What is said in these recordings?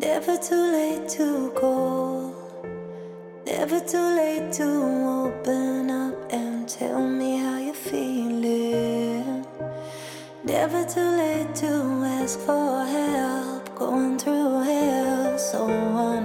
Never too late to call. Never too late to open up and tell me how you're feeling. Never too late to ask for help. Going through hell so.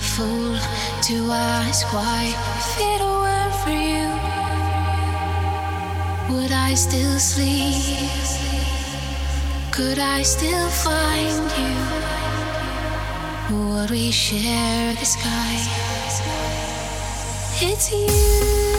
A fool to ask why? If it were for you, would I still sleep? Could I still find you? Would we share the sky? It's you.